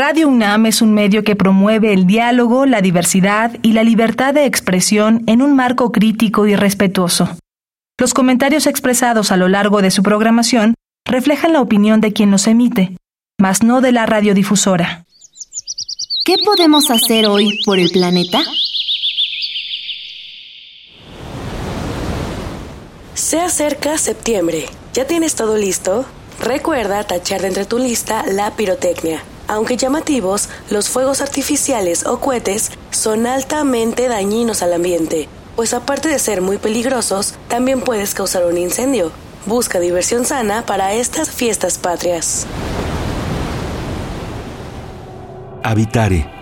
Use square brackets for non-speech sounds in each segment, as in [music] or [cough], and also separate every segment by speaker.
Speaker 1: Radio UNAM es un medio que promueve el diálogo, la diversidad y la libertad de expresión en un marco crítico y respetuoso. Los comentarios expresados a lo largo de su programación reflejan la opinión de quien los emite, mas no de la radiodifusora.
Speaker 2: ¿Qué podemos hacer hoy por el planeta?
Speaker 3: Se acerca septiembre. ¿Ya tienes todo listo? Recuerda tachar de entre tu lista la pirotecnia. Aunque llamativos, los fuegos artificiales o cohetes son altamente dañinos al ambiente, pues aparte de ser muy peligrosos, también puedes causar un incendio. Busca diversión sana para estas fiestas patrias.
Speaker 4: Habitare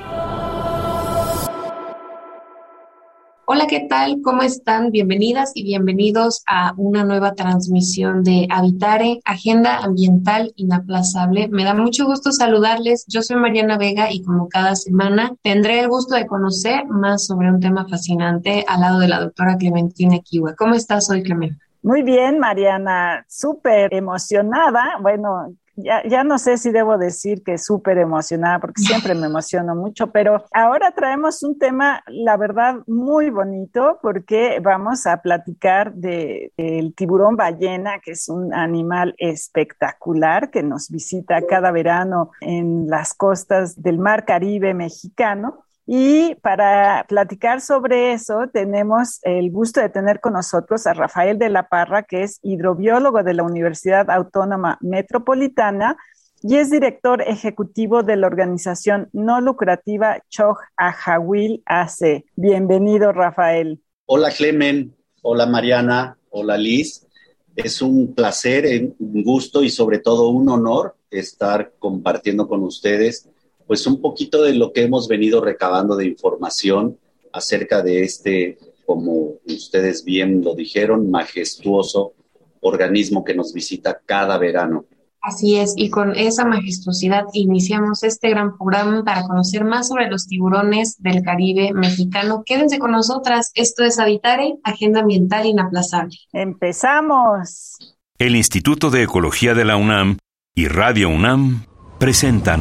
Speaker 5: Hola, ¿qué tal? ¿Cómo están? Bienvenidas y bienvenidos a una nueva transmisión de Habitare, Agenda Ambiental Inaplazable. Me da mucho gusto saludarles. Yo soy Mariana Vega y como cada semana tendré el gusto de conocer más sobre un tema fascinante al lado de la doctora Clementina Kiwa. ¿Cómo estás hoy, Clementina?
Speaker 6: Muy bien, Mariana, súper emocionada. Bueno, ya, ya no sé si debo decir que súper emocionada, porque siempre me emociono mucho, pero ahora traemos un tema, la verdad, muy bonito, porque vamos a platicar del tiburón ballena, que es un animal espectacular que nos visita cada verano en las costas del mar Caribe mexicano. Y para platicar sobre eso, tenemos el gusto de tener con nosotros a Rafael de la Parra, que es hidrobiólogo de la Universidad Autónoma Metropolitana y es director ejecutivo de la organización no lucrativa Choj Ajawil AC. Bienvenido, Rafael.
Speaker 7: Hola, Clemen. Hola, Mariana. Hola, Liz. Es un placer, un gusto y sobre todo un honor estar compartiendo con ustedes pues un poquito de lo que hemos venido recabando de información acerca de este, como ustedes bien lo dijeron, majestuoso organismo que nos visita cada verano.
Speaker 5: Así es, y con esa majestuosidad iniciamos este gran programa para conocer más sobre los tiburones del Caribe mexicano. Quédense con nosotras, esto es Habitare, Agenda Ambiental Inaplazable.
Speaker 6: Empezamos.
Speaker 4: El Instituto de Ecología de la UNAM y Radio UNAM presentan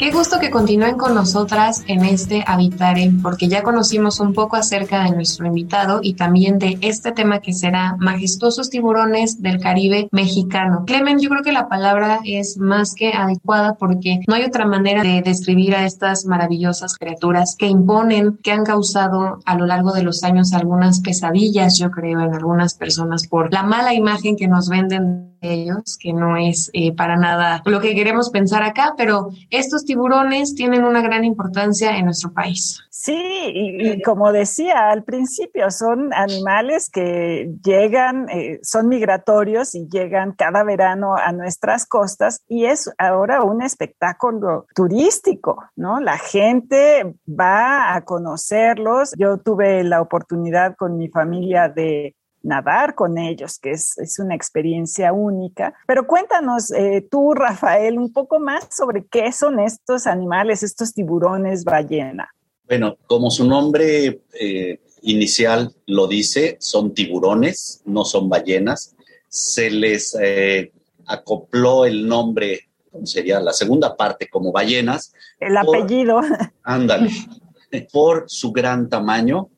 Speaker 5: Qué gusto que continúen con nosotras en este Habitare, porque ya conocimos un poco acerca de nuestro invitado y también de este tema que será majestuosos tiburones del Caribe mexicano. Clemen, yo creo que la palabra es más que adecuada porque no hay otra manera de describir a estas maravillosas criaturas que imponen, que han causado a lo largo de los años algunas pesadillas, yo creo, en algunas personas por la mala imagen que nos venden de ellos, que no es eh, para nada lo que queremos pensar acá, pero estos tiburones tienen una gran importancia en nuestro país.
Speaker 6: Sí, y, como decía al principio, son animales que llegan, eh, son migratorios y llegan cada verano a nuestras costas y es ahora un espectáculo turístico, ¿no? La gente va a conocerlos. Yo tuve la oportunidad con mi familia de nadar con ellos, que es, una experiencia única. Pero cuéntanos eh, tú, Rafael, un poco más sobre qué son estos animales, estos tiburones ballena.
Speaker 7: Bueno, como su nombre eh, inicial lo dice, son tiburones, no son ballenas. Se les eh, acopló el nombre, sería la segunda parte, como ballenas.
Speaker 6: El apellido.
Speaker 7: ándale, [laughs] por su gran tamaño,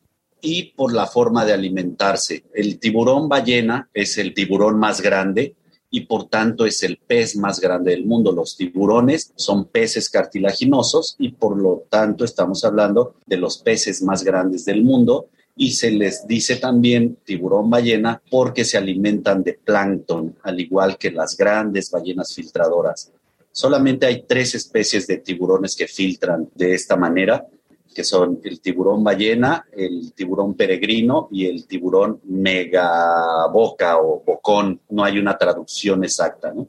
Speaker 7: y por la forma de alimentarse. El tiburón ballena es el tiburón más grande y por tanto es el pez más grande del mundo. Los tiburones son peces cartilaginosos y por lo tanto estamos hablando de los peces más grandes del mundo y se les dice también tiburón ballena porque se alimentan de plancton, al igual que las grandes ballenas filtradoras. Solamente hay tres especies de tiburones que filtran de esta manera que son el tiburón ballena, el tiburón peregrino y el tiburón megaboca o bocón. No hay una traducción exacta, ¿no?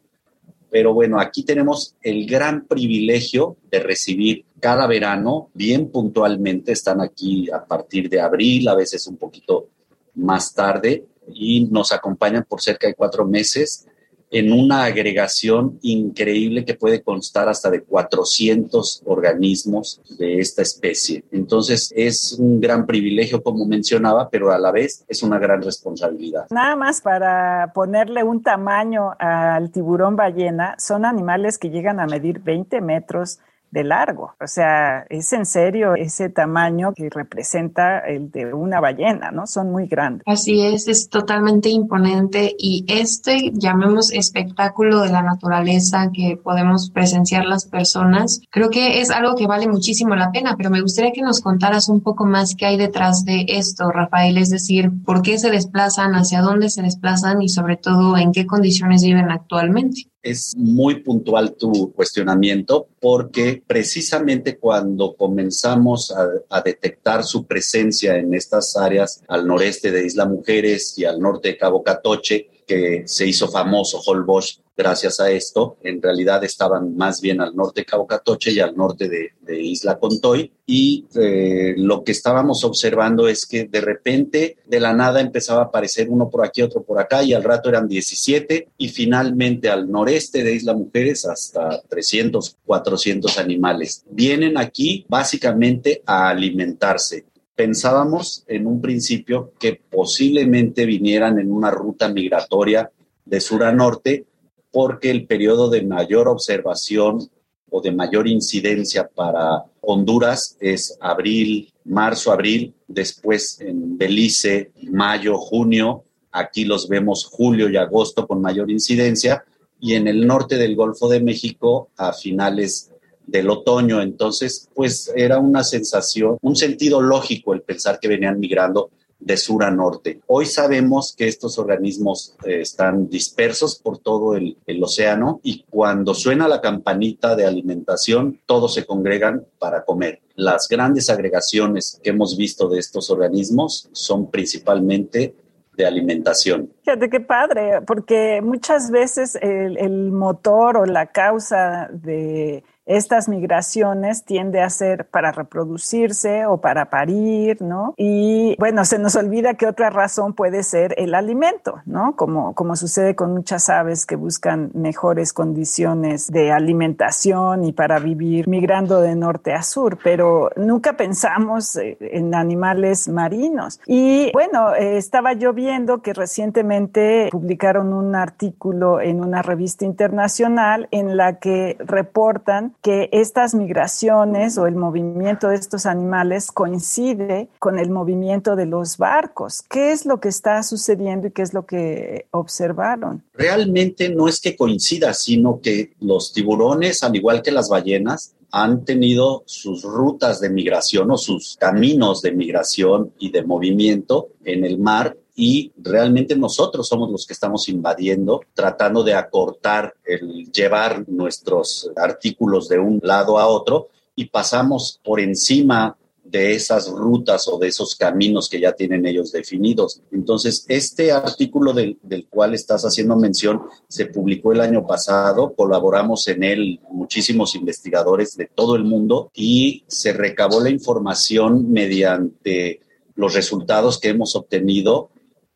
Speaker 7: Pero bueno, aquí tenemos el gran privilegio de recibir cada verano, bien puntualmente, están aquí a partir de abril, a veces un poquito más tarde, y nos acompañan por cerca de cuatro meses en una agregación increíble que puede constar hasta de 400 organismos de esta especie. Entonces es un gran privilegio, como mencionaba, pero a la vez es una gran responsabilidad.
Speaker 6: Nada más para ponerle un tamaño al tiburón ballena, son animales que llegan a medir 20 metros de largo. O sea, es en serio ese tamaño que representa el de una ballena, ¿no? Son muy grandes.
Speaker 5: Así es, es totalmente imponente y este, llamemos espectáculo de la naturaleza que podemos presenciar las personas, creo que es algo que vale muchísimo la pena, pero me gustaría que nos contaras un poco más qué hay detrás de esto, Rafael, es decir, por qué se desplazan, hacia dónde se desplazan y sobre todo en qué condiciones viven actualmente
Speaker 7: es muy puntual tu cuestionamiento porque precisamente cuando comenzamos a, detectar su presencia en estas áreas al noreste de Isla Mujeres y al norte de Cabo Catoche, que se hizo famoso Holbox gracias a esto. En realidad estaban más bien al norte de Cabo Catoche y al norte de, Isla Contoy. Y eh, lo que estábamos observando es que de repente, de la nada, empezaba a aparecer uno por aquí, otro por acá, y al rato eran 17, y finalmente al noreste de Isla Mujeres hasta 300, 400 animales. Vienen aquí básicamente a alimentarse pensábamos en un principio que posiblemente vinieran en una ruta migratoria de sur a norte, porque el periodo de mayor observación o de mayor incidencia para Honduras es abril, marzo, abril, después en Belice, mayo, junio, aquí los vemos julio y agosto con mayor incidencia, y en el norte del Golfo de México a finales del otoño. Entonces, pues era una sensación, un sentido lógico el pensar que venían migrando de sur a norte. Hoy sabemos que estos organismos eh, están dispersos por todo el, océano y cuando suena la campanita de alimentación, todos se congregan para comer. Las grandes agregaciones que hemos visto de estos organismos son principalmente de alimentación.
Speaker 6: Fíjate qué padre, porque muchas veces el motor o la causa de estas migraciones tiende a ser para reproducirse o para parir, ¿no? Y bueno, se nos olvida que otra razón puede ser el alimento, ¿no? Como, como sucede con muchas aves que buscan mejores condiciones de alimentación y para vivir migrando de norte a sur, pero nunca pensamos eh, en animales marinos. Y bueno, eh, estaba yo viendo que recientemente publicaron un artículo en una revista internacional en la que reportan que estas migraciones o el movimiento de estos animales coincide con el movimiento de los barcos. ¿Qué es lo que está sucediendo y qué es lo que observaron?
Speaker 7: Realmente no es que coincida, sino que los tiburones, al igual que las ballenas, han tenido sus rutas de migración o sus caminos de migración y de movimiento en el mar y realmente nosotros somos los que estamos invadiendo, tratando de acortar el llevar nuestros artículos de un lado a otro y pasamos por encima de esas rutas o de esos caminos que ya tienen ellos definidos. Entonces, este artículo del, del, cual estás haciendo mención se publicó el año pasado, colaboramos en él muchísimos investigadores de todo el mundo y se recabó la información mediante los resultados que hemos obtenido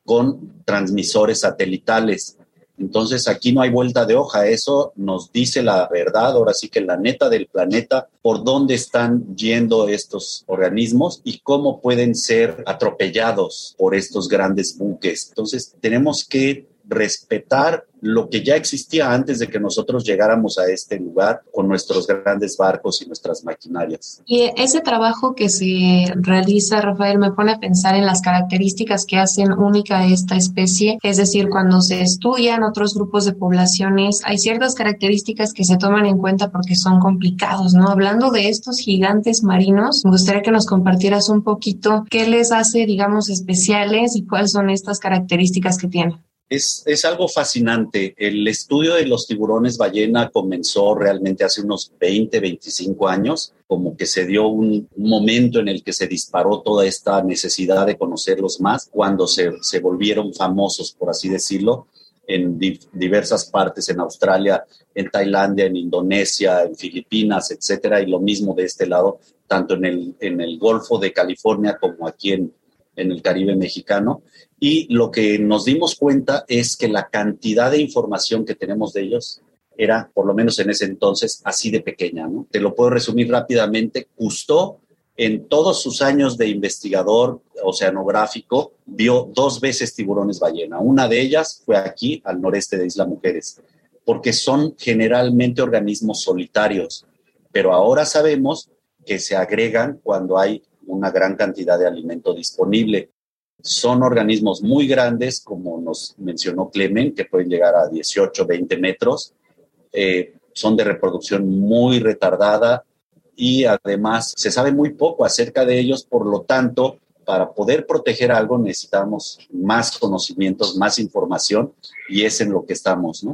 Speaker 7: con transmisores satelitales. Entonces aquí no hay vuelta de hoja, eso nos dice la verdad, ahora sí que la neta del planeta, por dónde están yendo estos organismos y cómo pueden ser atropellados por estos grandes buques. Entonces tenemos que respetar lo que ya existía antes de que nosotros llegáramos a este lugar con nuestros grandes barcos y nuestras maquinarias.
Speaker 5: Y ese trabajo que se realiza, Rafael, me pone a pensar en las características que hacen única a esta especie, es decir, cuando se estudian otros grupos de poblaciones, hay ciertas características que se toman en cuenta porque son complicados, ¿no? Hablando de estos gigantes marinos, me gustaría que nos compartieras un poquito qué les hace, digamos, especiales y cuáles son estas características que tienen.
Speaker 7: Es, es, algo fascinante. El estudio de los tiburones ballena comenzó realmente hace unos 20, 25 años, como que se dio un, momento en el que se disparó toda esta necesidad de conocerlos más, cuando se, se volvieron famosos, por así decirlo. en diversas partes, en Australia, en Tailandia, en Indonesia, en Filipinas, etcétera, y lo mismo de este lado, tanto en el, en el Golfo de California como aquí en, en el Caribe mexicano. Y lo que nos dimos cuenta es que la cantidad de información que tenemos de ellos era, por lo menos en ese entonces, así de pequeña. ¿no? Te lo puedo resumir rápidamente. Custó en todos sus años de investigador oceanográfico, vio dos veces tiburones ballena. Una de ellas fue aquí, al noreste de Isla Mujeres, porque son generalmente organismos solitarios, pero ahora sabemos que se agregan cuando hay una gran cantidad de alimento disponible. Son organismos muy grandes, como nos mencionó Clemen, que pueden llegar a 18, 20 metros. Eh, son de reproducción muy retardada, y además se sabe muy poco acerca de ellos, por lo tanto, para poder proteger algo necesitamos más conocimientos, más información y es en lo que estamos.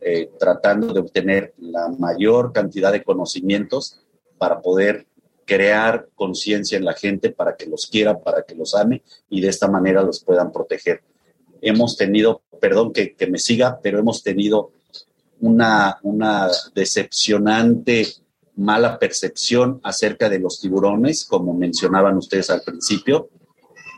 Speaker 7: Eh, tratando de obtener la mayor cantidad de conocimientos para poder crear conciencia en la gente para que los quiera, para que los ame y de esta manera los puedan proteger. Hemos tenido, perdón que, me siga, pero hemos tenido una, decepcionante mala percepción acerca de los tiburones, como mencionaban ustedes al principio,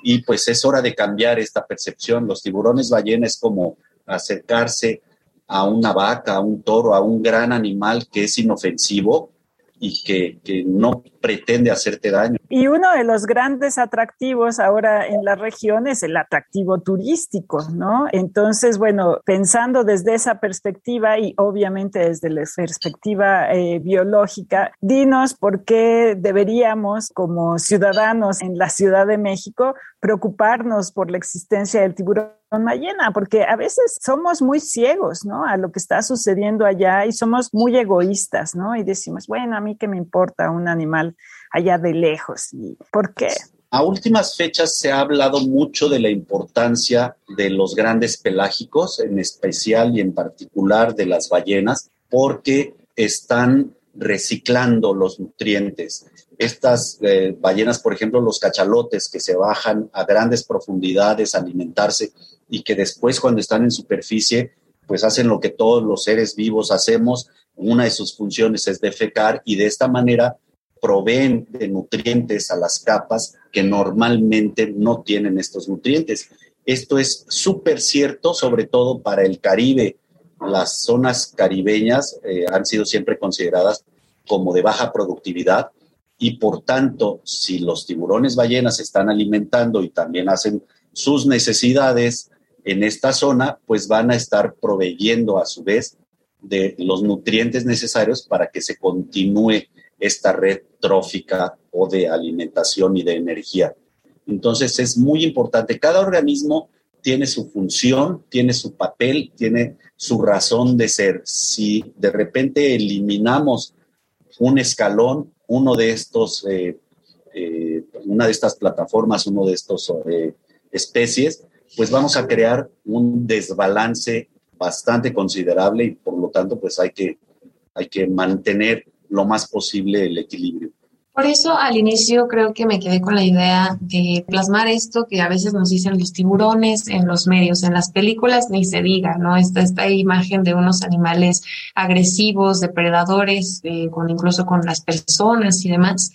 Speaker 7: y pues es hora de cambiar esta percepción. Los tiburones ballena es como acercarse a una vaca, a un toro, a un gran animal que es inofensivo, y que, no pretende hacerte daño.
Speaker 6: Y uno de los grandes atractivos ahora en la región es el atractivo turístico, ¿no? Entonces, bueno, pensando desde esa perspectiva y obviamente desde la perspectiva eh, biológica, dinos por qué deberíamos como ciudadanos en la Ciudad de México preocuparnos por la existencia del tiburón ballena, porque a veces somos muy ciegos, ¿no? A lo que está sucediendo allá y somos muy egoístas, ¿no? Y decimos, bueno, a mí qué me importa un animal allá de lejos. ¿Y ¿Por qué?
Speaker 7: A últimas fechas se ha hablado mucho de la importancia de los grandes pelágicos, en especial y en particular de las ballenas, porque están reciclando los nutrientes. Estas eh, ballenas, por ejemplo, los cachalotes que se bajan a grandes profundidades a alimentarse y que después cuando están en superficie, pues hacen lo que todos los seres vivos hacemos. Una de sus funciones es defecar y de esta manera proveen de nutrientes a las capas que normalmente no tienen estos nutrientes. Esto es súper cierto, sobre todo para el Caribe. Las zonas caribeñas eh, han sido siempre consideradas como de baja productividad y por tanto, si los tiburones ballenas se están alimentando y también hacen sus necesidades en esta zona, pues van a estar proveyendo a su vez de los nutrientes necesarios para que se continúe esta red trófica o de alimentación y de energía. Entonces es muy importante, cada organismo tiene su función, tiene su papel, tiene su razón de ser. Si de repente eliminamos un escalón, uno de estos, eh, eh, una de estas plataformas, uno de estos eh, especies, pues vamos a crear un desbalance bastante considerable y por lo tanto pues hay que, hay que mantener lo más posible el equilibrio.
Speaker 5: Por eso al inicio creo que me quedé con la idea de plasmar esto que a veces nos dicen los tiburones en los medios, en las películas ni se diga, ¿no? Esta, esta imagen de unos animales agresivos, depredadores, eh, con incluso con las personas y demás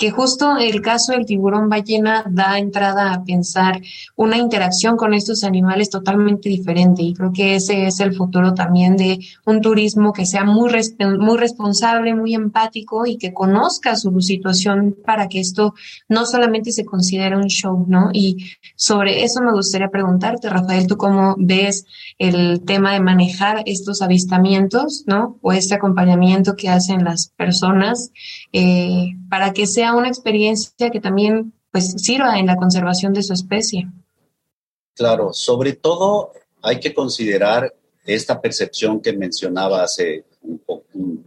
Speaker 5: que justo el caso del tiburón ballena da entrada a pensar una interacción con estos animales totalmente diferente y creo que ese es el futuro también de un turismo que sea muy, muy responsable, muy empático y que conozca su situación para que esto no solamente se considere un show, ¿no? Y sobre eso me gustaría preguntarte, Rafael, ¿tú cómo ves el tema de manejar estos avistamientos, ¿no? O este acompañamiento que hacen las personas eh, para que sea una experiencia que también pues sirva en la conservación de su especie.
Speaker 7: Claro, sobre todo hay que considerar esta percepción que mencionaba hace un,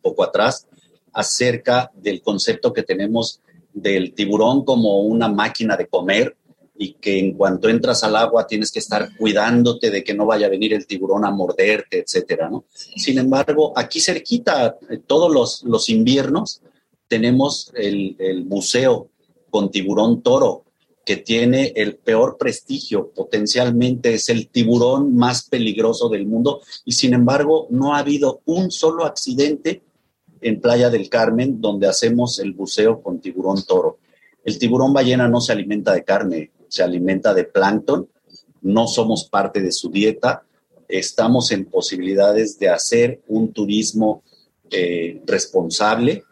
Speaker 7: poco atrás acerca del concepto que tenemos del tiburón como una máquina de comer y que en cuanto entras al agua tienes que estar cuidándote de que no vaya a venir el tiburón a morderte, etcétera, ¿no? Sin embargo, aquí cerquita, eh, todos los, los inviernos, tenemos el, el, con tiburón toro que tiene el peor prestigio, potencialmente es el tiburón más peligroso del mundo y sin embargo no ha habido un solo accidente en Playa del Carmen donde hacemos el buceo con tiburón toro. El tiburón ballena no se alimenta de carne, se alimenta de plancton, no somos parte de su dieta, estamos en posibilidades de hacer un turismo eh, responsable,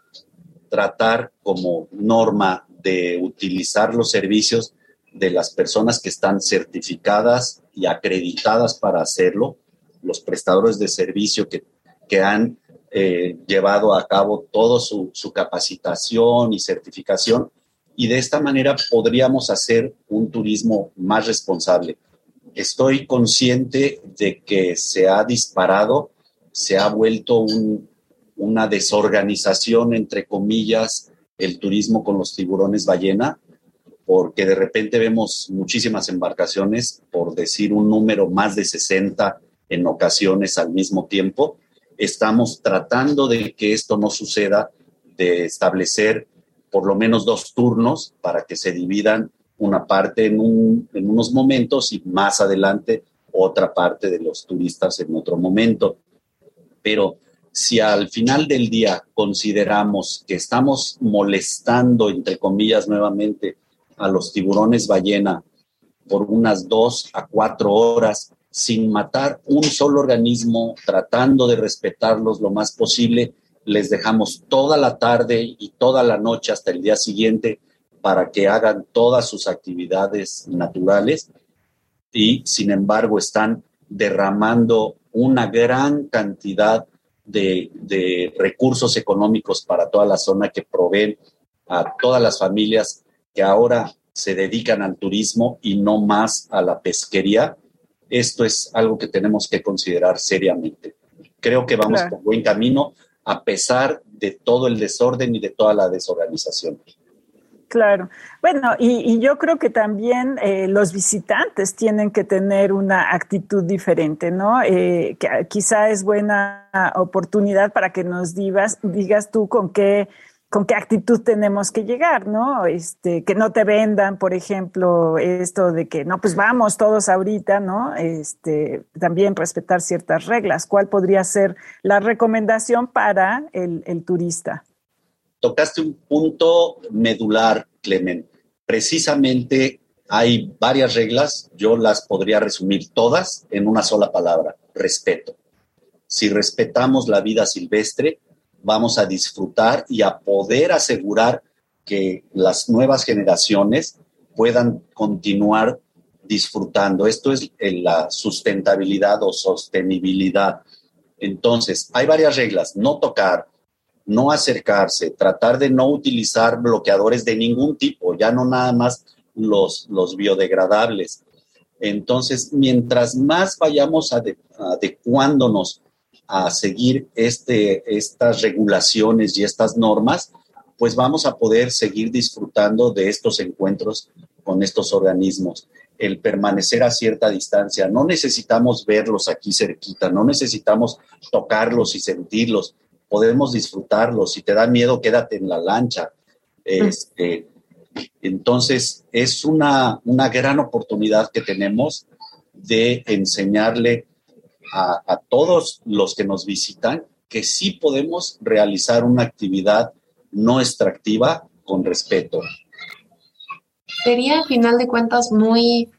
Speaker 7: tratar como norma de utilizar los servicios de las personas que están certificadas y acreditadas para hacerlo, los prestadores de servicio que, que han eh, llevado a cabo toda su, su, capacitación y certificación, y de esta manera podríamos hacer un turismo más responsable. Estoy consciente de que se ha disparado, se ha vuelto un, una desorganización, entre comillas, el turismo con los tiburones ballena, porque de repente vemos muchísimas embarcaciones, por decir un número más de 60 en ocasiones al mismo tiempo. Estamos tratando de que esto no suceda, de establecer por lo menos dos turnos para que se dividan una parte en, en unos momentos y más adelante otra parte de los turistas en otro momento. Pero si al final del día consideramos que estamos molestando, entre comillas, nuevamente a los tiburones ballena por unas dos a cuatro horas sin matar un solo organismo, tratando de respetarlos lo más posible, les dejamos toda la tarde y toda la noche hasta el día siguiente para que hagan todas sus actividades naturales y sin embargo están derramando una gran cantidad de, recursos económicos para toda la zona que proveen a todas las familias que ahora se dedican al turismo y no más a la pesquería. Esto es algo que tenemos que considerar seriamente. Creo que vamos por buen camino a pesar de todo el desorden y de toda la desorganización.
Speaker 6: Claro. Bueno, y, yo creo que también eh, los visitantes tienen que tener una actitud diferente, ¿no? Eh, que quizá es buena oportunidad para que nos digas, digas tú con qué con qué actitud tenemos que llegar, ¿no? Este, que no te vendan, por ejemplo, esto de que no, pues vamos todos ahorita, ¿no? Este, también respetar ciertas reglas. ¿Cuál podría ser la recomendación para el, el turista?
Speaker 7: tocaste un punto medular, Clemen. Precisamente hay varias reglas, yo las podría resumir todas en una sola palabra, respeto. Si respetamos la vida silvestre, vamos a disfrutar y a poder asegurar que las nuevas generaciones puedan continuar disfrutando. Esto es la sustentabilidad o sostenibilidad. Entonces, hay varias reglas, no tocar, no acercarse, tratar de no utilizar bloqueadores de ningún tipo, ya no nada más los, los biodegradables. Entonces, mientras más vayamos adecuándonos a seguir este, estas regulaciones y estas normas, pues vamos a poder seguir disfrutando de estos encuentros con estos organismos. El permanecer a cierta distancia, no necesitamos verlos aquí cerquita, no necesitamos tocarlos y sentirlos, podemos disfrutarlo. Si te da miedo, quédate en la lancha. Este, entonces, es una, una gran oportunidad que tenemos de enseñarle a, a, todos los que nos visitan que sí podemos realizar una actividad no extractiva con respeto.
Speaker 5: Sería, a final de cuentas, muy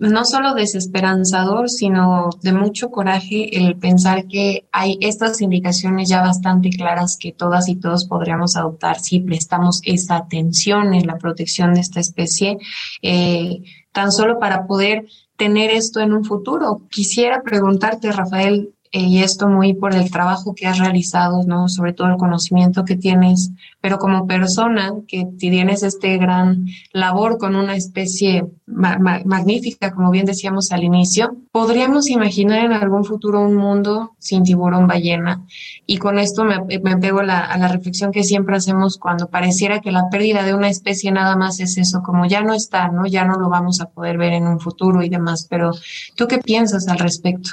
Speaker 5: no solo desesperanzador, sino de mucho coraje el pensar que hay estas indicaciones ya bastante claras que todas y todos podríamos adoptar si prestamos esa atención en la protección de esta especie, eh, tan solo para poder tener esto en un futuro. Quisiera preguntarte, Rafael, eh, y esto muy por el trabajo que has realizado, ¿no? Sobre todo el conocimiento que tienes, pero como persona que tienes este gran labor con una especie magnífica, como bien decíamos al inicio, podríamos imaginar en algún futuro un mundo sin tiburón ballena. Y con esto me, pego a la reflexión que siempre hacemos cuando pareciera que la pérdida de una especie nada más es eso, como ya no está, ¿no? Ya no lo vamos a poder ver en un futuro y demás. Pero, ¿tú qué piensas al respecto?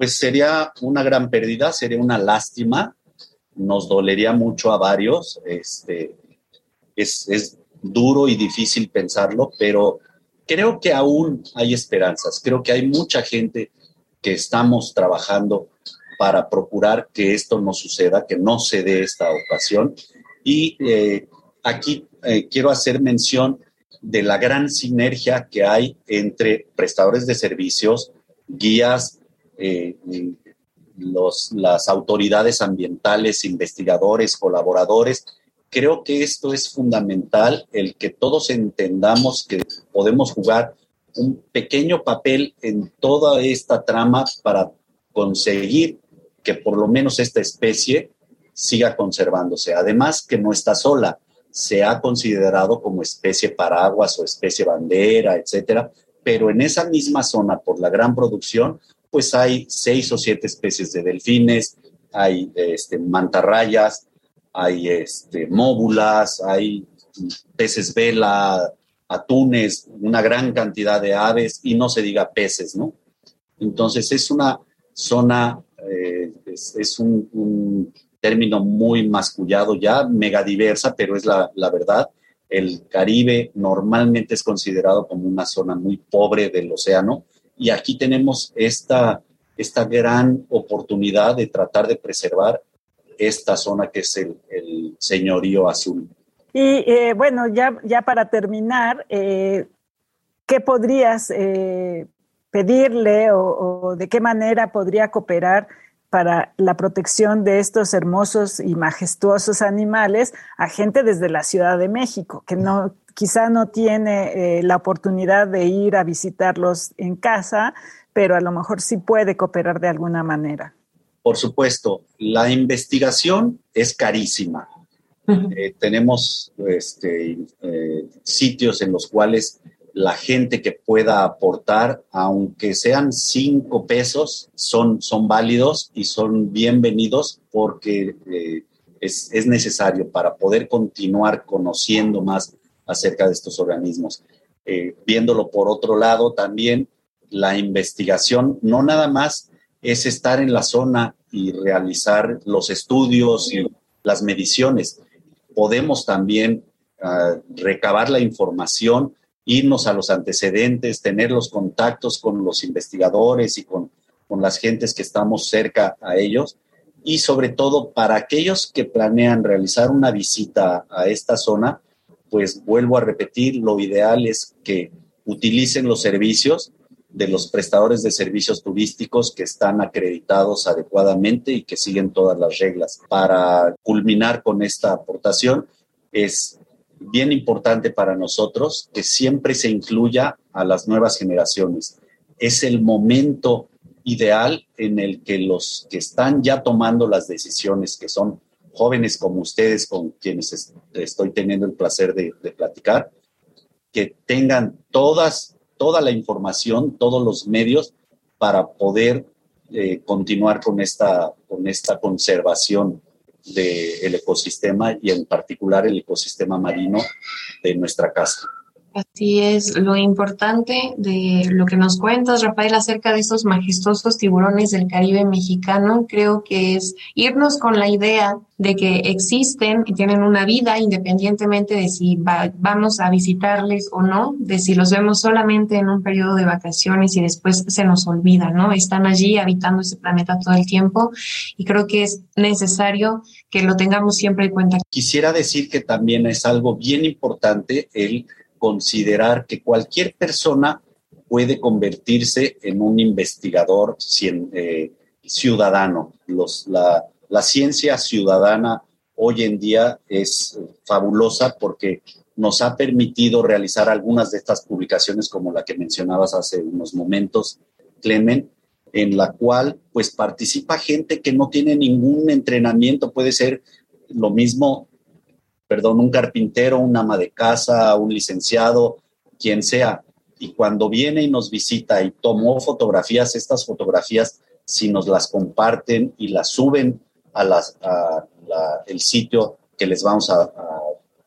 Speaker 7: Pues sería una gran pérdida, sería una lástima, nos dolería mucho a varios. Este, es, duro y difícil pensarlo, pero creo que aún hay esperanzas. Creo que hay mucha gente que estamos trabajando para procurar que esto no suceda, que no se dé esta ocasión. Y eh, aquí eh, quiero hacer mención de la gran sinergia que hay entre prestadores de servicios, guías, eh, las autoridades ambientales, investigadores, colaboradores. Creo que esto es fundamental, el que todos entendamos que podemos jugar un pequeño papel en toda esta trama para conseguir que por lo menos esta especie siga conservándose. Además, que no está sola, se ha considerado como especie paraguas o especie bandera, etcétera, pero en esa misma zona, por la gran producción, pues hay seis o siete especies de delfines, hay este, mantarrayas, hay este, móbulas, hay peces vela, atunes, una gran cantidad de aves y no se diga peces, ¿no? Entonces es una zona, eh, es, un, término muy mascullado ya, megadiversa, pero es la, la verdad. El Caribe normalmente es considerado como una zona muy pobre del océano y aquí tenemos esta, esta gran oportunidad de tratar de preservar esta zona que es el, señorío azul.
Speaker 6: Y eh, bueno, ya, ya para terminar, eh, ¿qué podrías eh, pedirle o, de qué manera podría cooperar para la protección de estos hermosos y majestuosos animales a gente desde la Ciudad de México, que no, quizá no tiene la oportunidad de ir a visitarlos en casa, pero a lo mejor sí puede cooperar de alguna manera.
Speaker 7: Por supuesto, la investigación es carísima eh, tenemos este, eh, sitios en los cuales la gente que pueda aportar, aunque sean cinco pesos, son, son válidos y son bienvenidos porque eh, es, es, necesario para poder continuar conociendo más acerca de estos organismos. viéndolo por otro lado, también la investigación no nada más es estar en la zona y realizar los estudios y las mediciones, podemos también ah, recabar la información, irnos a los antecedentes, tener los contactos con los investigadores y con, con las gentes que estamos cerca a ellos. Y sobre todo para aquellos que planean realizar una visita a esta zona, pues vuelvo a repetir, lo ideal es que utilicen los servicios de los prestadores de servicios turísticos que están acreditados adecuadamente y que siguen todas las reglas. Para culminar con esta aportación, es bien importante para nosotros que siempre se incluya a las nuevas generaciones. Es el momento ideal en el que los que están ya tomando las decisiones, que son jóvenes como ustedes, con quienes estoy teniendo el placer de, platicar, que tengan todas toda la información, todos los medios para poder eh, continuar con esta, con esta conservación del ecosistema y en particular el ecosistema marino de nuestra casa.
Speaker 5: Así es, lo importante de lo que nos cuentas, Rafael, acerca de esos majestuosos tiburones del Caribe mexicano, creo que es irnos con la idea de que existen y tienen una vida independientemente de si vamos a visitarles o no, de si los vemos solamente en un periodo de vacaciones y después se nos olvida, ¿no? Están allí habitando ese planeta todo el tiempo y creo que es necesario que lo tengamos siempre en cuenta.
Speaker 7: Quisiera decir que también es algo bien importante el considerar que cualquier persona puede convertirse en un investigador eh, ciudadano. la, ciencia ciudadana hoy en día es fabulosa porque nos ha permitido realizar algunas de estas publicaciones como la que mencionabas hace unos momentos, Clemen, en la cual pues participa gente que no tiene ningún entrenamiento, puede ser lo mismo perdón, un carpintero, un ama de casa, un licenciado, quien sea. Y cuando viene y nos visita y tomó fotografías, estas fotografías, si nos las comparten y las suben a, las, el sitio que les vamos a,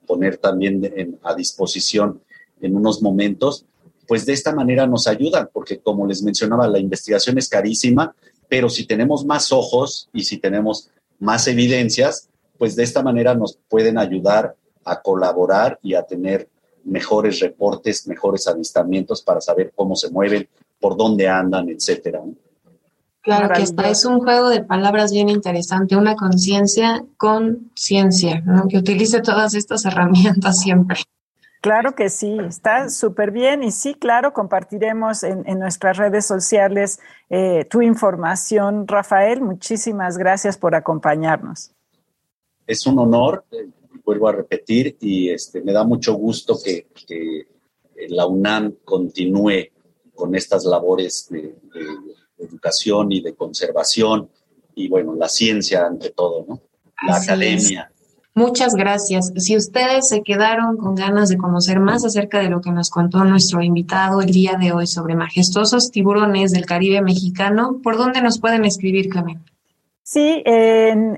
Speaker 7: poner también a disposición en unos momentos, pues de esta manera nos ayudan, porque como les mencionaba, la investigación es carísima, pero si tenemos más ojos y si tenemos más evidencias, pues de esta manera nos pueden ayudar a colaborar y a tener mejores reportes, mejores avistamientos para saber cómo se mueven, por dónde andan, etcétera.
Speaker 5: Claro que está, es un juego de palabras bien interesante, una conciencia con ciencia, que utilice todas estas [laughs] herramientas siempre.
Speaker 6: Claro que sí, está súper bien y sí, claro, compartiremos en, nuestras redes sociales eh, tu información. Rafael, muchísimas gracias por acompañarnos.
Speaker 7: Es un honor, eh, vuelvo a repetir, y este, me da mucho gusto que, la UNAM continúe con estas labores de, educación y de conservación y, bueno, la ciencia ante todo, ¿no? La academia.
Speaker 5: Muchas gracias. Si ustedes se quedaron con ganas de conocer más acerca de lo que nos contó nuestro invitado el día de hoy sobre majestuosos tiburones del Caribe mexicano, ¿por dónde nos pueden escribir, Clemen?
Speaker 6: Sí,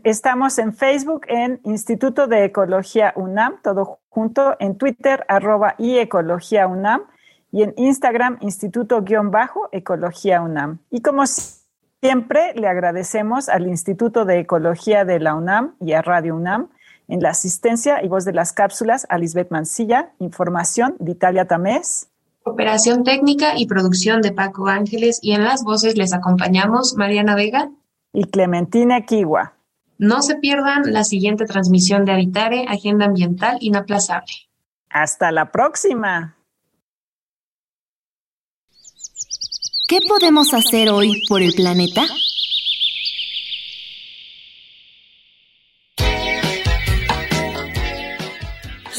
Speaker 6: estamos en Facebook en Instituto de Ecología UNAM, todo junto, en Twitter, arroba y Ecología UNAM, y en Instagram, Instituto-Ecología UNAM. Y como siempre, le agradecemos al Instituto de Ecología de la UNAM y a Radio UNAM en la asistencia y voz de las cápsulas a Lisbeth Mancilla, información de Italia Tamés.
Speaker 5: Operación técnica y producción de Paco Ángeles y en las voces les acompañamos Mariana Vega
Speaker 6: y Clementina Kiwa.
Speaker 5: No se pierdan la siguiente transmisión de Habitare, Agenda Ambiental Inaplazable.
Speaker 6: Hasta la próxima.
Speaker 2: ¿Qué podemos hacer hoy por el planeta?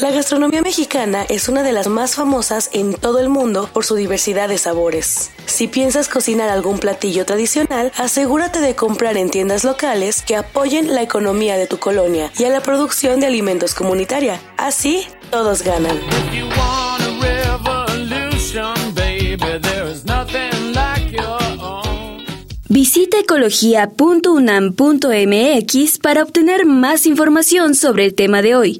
Speaker 3: La gastronomía mexicana es una de las más famosas en todo el mundo por su diversidad de sabores. Si piensas cocinar algún platillo tradicional, asegúrate de comprar en tiendas locales que apoyen la economía de tu colonia y a la producción de alimentos comunitaria. Así, todos ganan.
Speaker 2: Visita ecología.unam.mx para obtener más información sobre el tema de hoy.